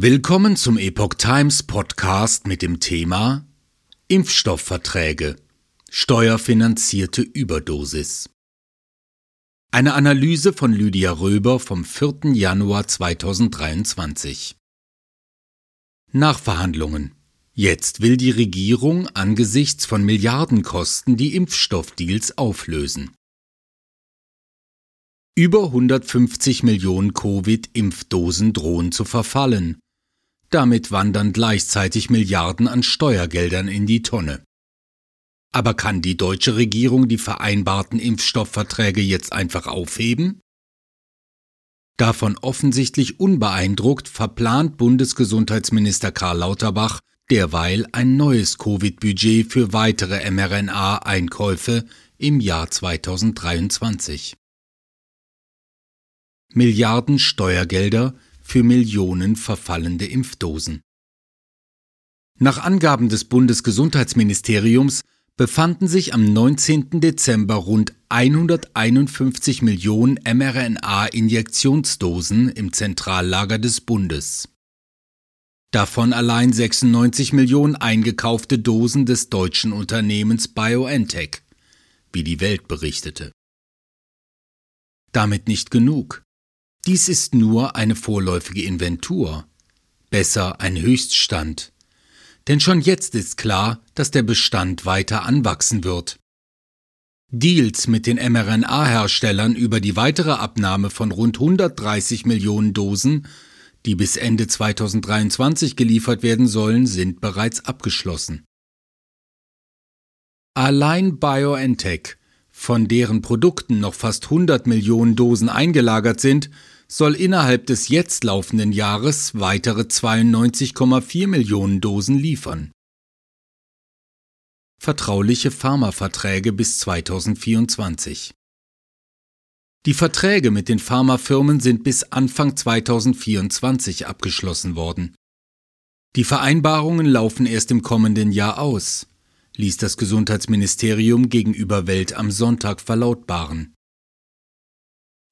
Willkommen zum Epoch Times Podcast mit dem Thema Impfstoffverträge Steuerfinanzierte Überdosis. Eine Analyse von Lydia Röber vom 4. Januar 2023. Nachverhandlungen. Jetzt will die Regierung angesichts von Milliardenkosten die Impfstoffdeals auflösen. Über 150 Millionen Covid-Impfdosen drohen zu verfallen. Damit wandern gleichzeitig Milliarden an Steuergeldern in die Tonne. Aber kann die deutsche Regierung die vereinbarten Impfstoffverträge jetzt einfach aufheben? Davon offensichtlich unbeeindruckt verplant Bundesgesundheitsminister Karl Lauterbach derweil ein neues Covid-Budget für weitere mRNA-Einkäufe im Jahr 2023. Milliarden Steuergelder für Millionen verfallende Impfdosen. Nach Angaben des Bundesgesundheitsministeriums befanden sich am 19. Dezember rund 151 Millionen mRNA-Injektionsdosen im Zentrallager des Bundes. Davon allein 96 Millionen eingekaufte Dosen des deutschen Unternehmens BioNTech, wie die Welt berichtete. Damit nicht genug. Dies ist nur eine vorläufige Inventur, besser ein Höchststand. Denn schon jetzt ist klar, dass der Bestand weiter anwachsen wird. Deals mit den mRNA-Herstellern über die weitere Abnahme von rund 130 Millionen Dosen, die bis Ende 2023 geliefert werden sollen, sind bereits abgeschlossen. Allein BioNTech von deren Produkten noch fast 100 Millionen Dosen eingelagert sind, soll innerhalb des jetzt laufenden Jahres weitere 92,4 Millionen Dosen liefern. Vertrauliche Pharmaverträge bis 2024 Die Verträge mit den Pharmafirmen sind bis Anfang 2024 abgeschlossen worden. Die Vereinbarungen laufen erst im kommenden Jahr aus ließ das Gesundheitsministerium gegenüber Welt am Sonntag verlautbaren.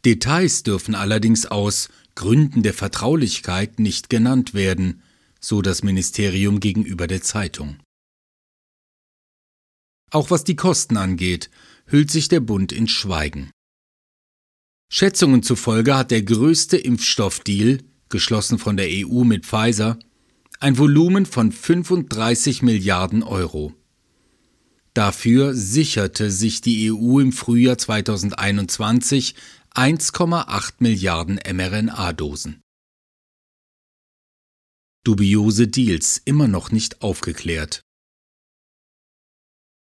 Details dürfen allerdings aus Gründen der Vertraulichkeit nicht genannt werden, so das Ministerium gegenüber der Zeitung. Auch was die Kosten angeht, hüllt sich der Bund in Schweigen. Schätzungen zufolge hat der größte Impfstoffdeal, geschlossen von der EU mit Pfizer, ein Volumen von 35 Milliarden Euro. Dafür sicherte sich die EU im Frühjahr 2021 1,8 Milliarden mRNA-Dosen. Dubiose Deals immer noch nicht aufgeklärt.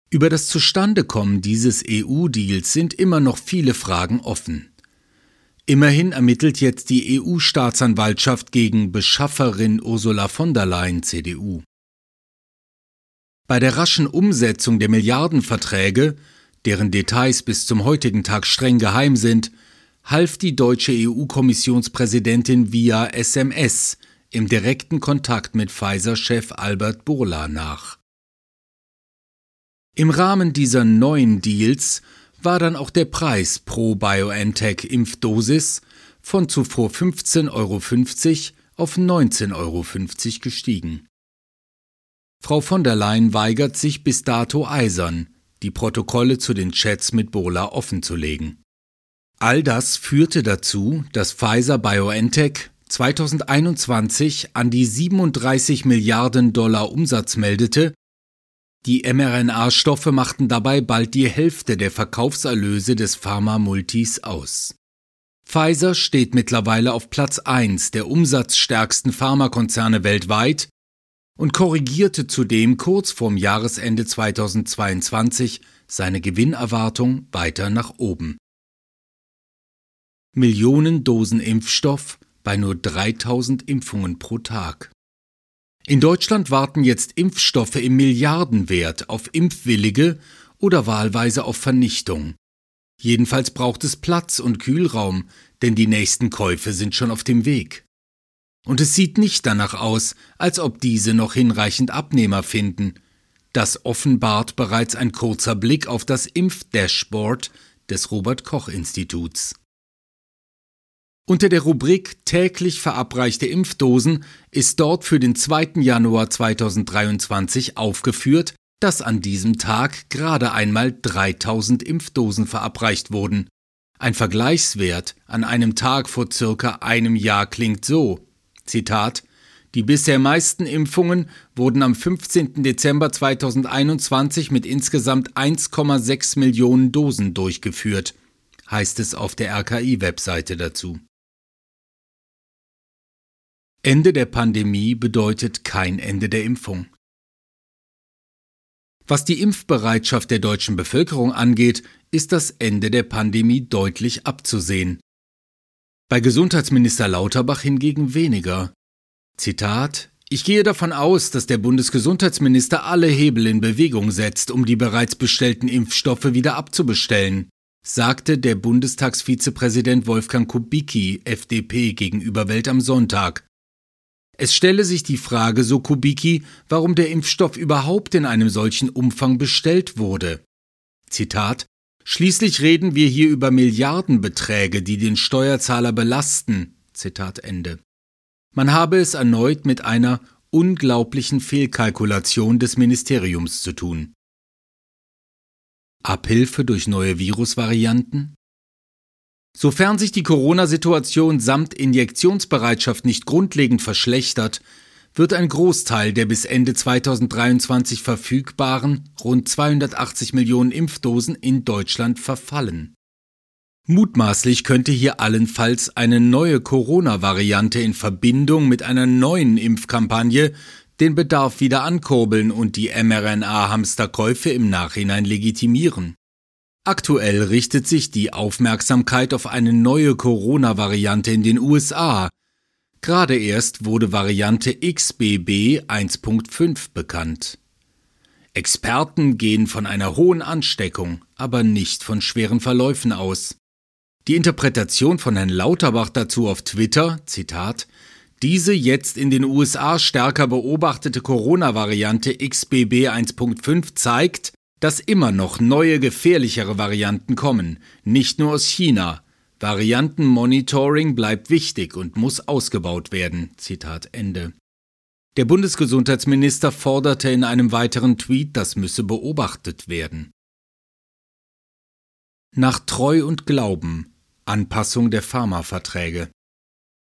Über das Zustandekommen dieses EU-Deals sind immer noch viele Fragen offen. Immerhin ermittelt jetzt die EU-Staatsanwaltschaft gegen Beschafferin Ursula von der Leyen CDU. Bei der raschen Umsetzung der Milliardenverträge, deren Details bis zum heutigen Tag streng geheim sind, half die deutsche EU-Kommissionspräsidentin via SMS im direkten Kontakt mit Pfizer-Chef Albert Burla nach. Im Rahmen dieser neuen Deals war dann auch der Preis pro BioNTech-Impfdosis von zuvor 15,50 Euro auf 19,50 Euro gestiegen. Frau von der Leyen weigert sich bis dato eisern, die Protokolle zu den Chats mit Bola offenzulegen. All das führte dazu, dass Pfizer BioNTech 2021 an die 37 Milliarden Dollar Umsatz meldete, die mRNA-Stoffe machten dabei bald die Hälfte der Verkaufserlöse des Pharma-Multis aus. Pfizer steht mittlerweile auf Platz 1 der umsatzstärksten Pharmakonzerne weltweit und korrigierte zudem kurz vorm Jahresende 2022 seine Gewinnerwartung weiter nach oben. Millionen Dosen Impfstoff bei nur 3000 Impfungen pro Tag. In Deutschland warten jetzt Impfstoffe im Milliardenwert auf Impfwillige oder wahlweise auf Vernichtung. Jedenfalls braucht es Platz und Kühlraum, denn die nächsten Käufe sind schon auf dem Weg. Und es sieht nicht danach aus, als ob diese noch hinreichend Abnehmer finden. Das offenbart bereits ein kurzer Blick auf das Impfdashboard des Robert Koch Instituts. Unter der Rubrik täglich verabreichte Impfdosen ist dort für den 2. Januar 2023 aufgeführt, dass an diesem Tag gerade einmal 3000 Impfdosen verabreicht wurden. Ein Vergleichswert an einem Tag vor circa einem Jahr klingt so. Zitat Die bisher meisten Impfungen wurden am 15. Dezember 2021 mit insgesamt 1,6 Millionen Dosen durchgeführt, heißt es auf der RKI-Webseite dazu. Ende der Pandemie bedeutet kein Ende der Impfung. Was die Impfbereitschaft der deutschen Bevölkerung angeht, ist das Ende der Pandemie deutlich abzusehen. Bei Gesundheitsminister Lauterbach hingegen weniger. Zitat Ich gehe davon aus, dass der Bundesgesundheitsminister alle Hebel in Bewegung setzt, um die bereits bestellten Impfstoffe wieder abzubestellen, sagte der Bundestagsvizepräsident Wolfgang Kubicki, FDP, gegenüber Welt am Sonntag. Es stelle sich die Frage, so Kubicki, warum der Impfstoff überhaupt in einem solchen Umfang bestellt wurde. Zitat Schließlich reden wir hier über Milliardenbeträge, die den Steuerzahler belasten. Zitat Ende. Man habe es erneut mit einer unglaublichen Fehlkalkulation des Ministeriums zu tun. Abhilfe durch neue Virusvarianten? Sofern sich die Corona-Situation samt Injektionsbereitschaft nicht grundlegend verschlechtert, wird ein Großteil der bis Ende 2023 verfügbaren rund 280 Millionen Impfdosen in Deutschland verfallen. Mutmaßlich könnte hier allenfalls eine neue Corona-Variante in Verbindung mit einer neuen Impfkampagne den Bedarf wieder ankurbeln und die mRNA-Hamsterkäufe im Nachhinein legitimieren. Aktuell richtet sich die Aufmerksamkeit auf eine neue Corona-Variante in den USA. Gerade erst wurde Variante XBB 1.5 bekannt. Experten gehen von einer hohen Ansteckung, aber nicht von schweren Verläufen aus. Die Interpretation von Herrn Lauterbach dazu auf Twitter, Zitat, diese jetzt in den USA stärker beobachtete Corona-Variante XBB 1.5 zeigt, dass immer noch neue gefährlichere Varianten kommen, nicht nur aus China. Variantenmonitoring bleibt wichtig und muss ausgebaut werden. Zitat Ende. Der Bundesgesundheitsminister forderte in einem weiteren Tweet, das müsse beobachtet werden. Nach Treu und Glauben Anpassung der Pharmaverträge.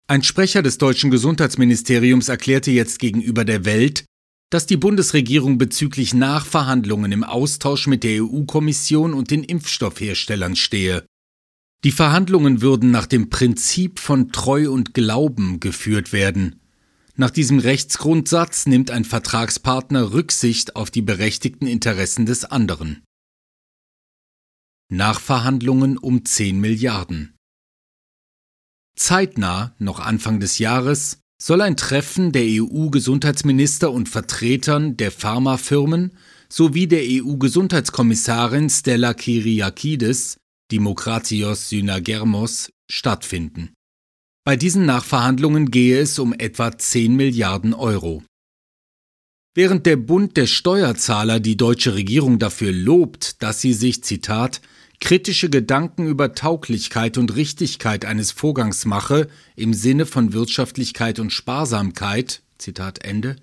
Ein Sprecher des deutschen Gesundheitsministeriums erklärte jetzt gegenüber der Welt, dass die Bundesregierung bezüglich Nachverhandlungen im Austausch mit der EU-Kommission und den Impfstoffherstellern stehe. Die Verhandlungen würden nach dem Prinzip von Treu und Glauben geführt werden. Nach diesem Rechtsgrundsatz nimmt ein Vertragspartner Rücksicht auf die berechtigten Interessen des anderen. Nachverhandlungen um 10 Milliarden. Zeitnah, noch Anfang des Jahres, soll ein Treffen der EU-Gesundheitsminister und Vertretern der Pharmafirmen sowie der EU-Gesundheitskommissarin Stella Kyriakides, Demokratios Synagermos, stattfinden. Bei diesen Nachverhandlungen gehe es um etwa 10 Milliarden Euro. Während der Bund der Steuerzahler die deutsche Regierung dafür lobt, dass sie sich, Zitat, kritische Gedanken über Tauglichkeit und Richtigkeit eines Vorgangs mache, im Sinne von Wirtschaftlichkeit und Sparsamkeit, Zitat Ende,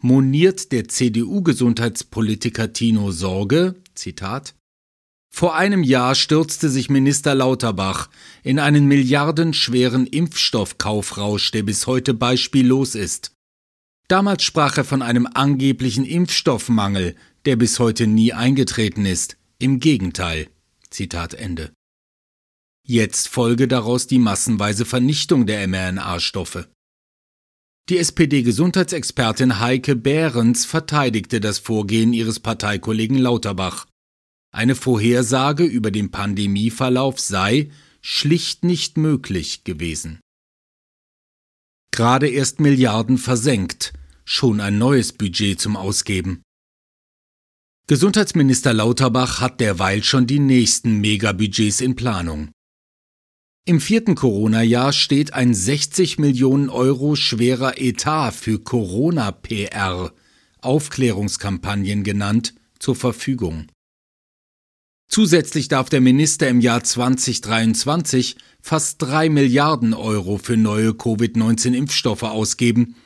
moniert der CDU-Gesundheitspolitiker Tino Sorge, Zitat, vor einem Jahr stürzte sich Minister Lauterbach in einen milliardenschweren Impfstoffkaufrausch, der bis heute beispiellos ist. Damals sprach er von einem angeblichen Impfstoffmangel, der bis heute nie eingetreten ist. Im Gegenteil. Zitat Ende. Jetzt folge daraus die massenweise Vernichtung der mRNA-Stoffe. Die SPD-Gesundheitsexpertin Heike Behrens verteidigte das Vorgehen ihres Parteikollegen Lauterbach. Eine Vorhersage über den Pandemieverlauf sei schlicht nicht möglich gewesen. Gerade erst Milliarden versenkt, schon ein neues Budget zum Ausgeben. Gesundheitsminister Lauterbach hat derweil schon die nächsten Megabudgets in Planung. Im vierten Corona-Jahr steht ein 60 Millionen Euro schwerer Etat für Corona-PR, Aufklärungskampagnen genannt, zur Verfügung. Zusätzlich darf der Minister im Jahr 2023 fast drei Milliarden Euro für neue Covid-19-Impfstoffe ausgeben,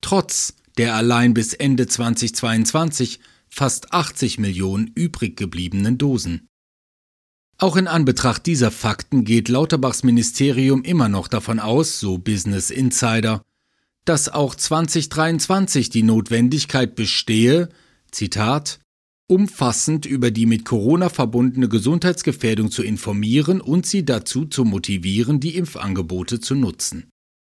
trotz der allein bis Ende 2022 fast 80 Millionen übrig gebliebenen Dosen. Auch in Anbetracht dieser Fakten geht Lauterbachs Ministerium immer noch davon aus, so Business Insider, dass auch 2023 die Notwendigkeit bestehe, Zitat, umfassend über die mit Corona verbundene Gesundheitsgefährdung zu informieren und sie dazu zu motivieren, die Impfangebote zu nutzen.